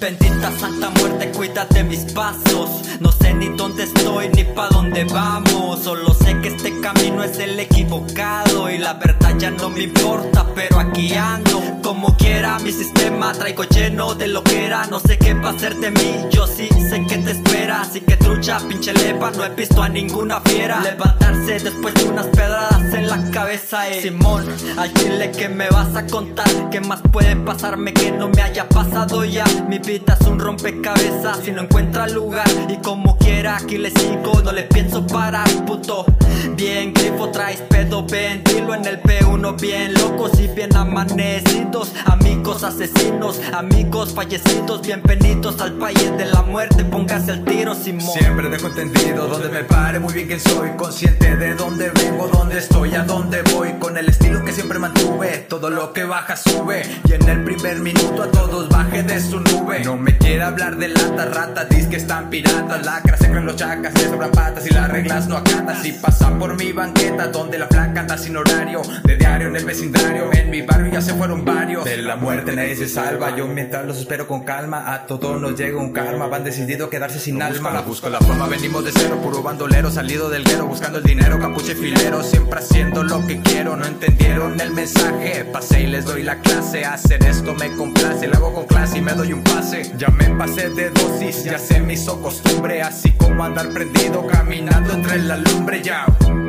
Bendita Santa Muerte, cuídate mis pasos. No sé ni dónde estoy ni pa' dónde vamos. Solo sé que este camino es el equivocado. Y la verdad ya no me importa, pero aquí ando. Como quiera, mi sistema traigo lleno de lo que era. No sé qué va a ser de mí, yo sí sé que te espera. Así que trucha, pinche lepa, no he visto a ninguna fiera. Levantarse después de unas Simón, al chile que me vas a contar. ¿Qué más puede pasarme que no me haya pasado ya? Mi vida es un rompecabezas si no encuentra lugar. Y como quiera, aquí le sigo, no le pienso parar, puto. Bien grifo, traes pedo, ven, dilo en el P1, bien locos y bien amanecidos. Amigos asesinos, amigos fallecidos, bienvenidos al país de la muerte. Póngase el tiro, Simón. Siempre dejo entendido donde me pare, muy bien quién soy. Consciente de dónde vengo, dónde estoy, a dónde voy. Con el estilo que siempre mantuve, todo lo que baja sube. Y en el primer minuto a todos baje de su nube. No me quiere hablar de lata, rata, que están piratas. Lacras, se creen los chacas, le sobran patas y las reglas no acatas. Y pasan por mi banqueta, donde la flaca anda sin horario. De diario en el vecindario, en mi barrio ya se fueron varios. De la muerte nadie se salva, yo mientras los espero con calma. A todos nos llega un karma, van decidido a quedarse sin alma. La busco la fama, venimos de cero, puro bandolero, salido del guero, buscando el dinero, capuche filero, siempre haciendo lo que quiero. No entendieron el mensaje, pasé y les doy la clase. Hacer esto me complace, lo hago con clase y me doy un pase. Ya me pasé de dosis, ya se me hizo costumbre, así como andar prendido, caminando entre la lumbre, ya.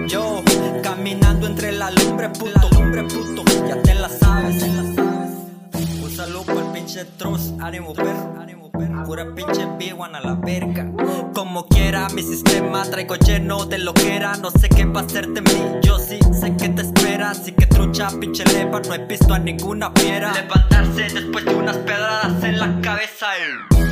Yo, caminando entre la lumbre, puto, lumbre, puto, ya te la sabes, te la sabes. Un saludo para el pinche troz, ánimo perro, ánimo. Pura pinche a la verga. Como quiera, mi sistema traigo lleno de lo que era. No sé qué va a ser de mí, yo sí sé que te espera. Así que trucha, pinche lepa, no he visto a ninguna fiera. Levantarse después de unas pedradas en la cabeza. eh.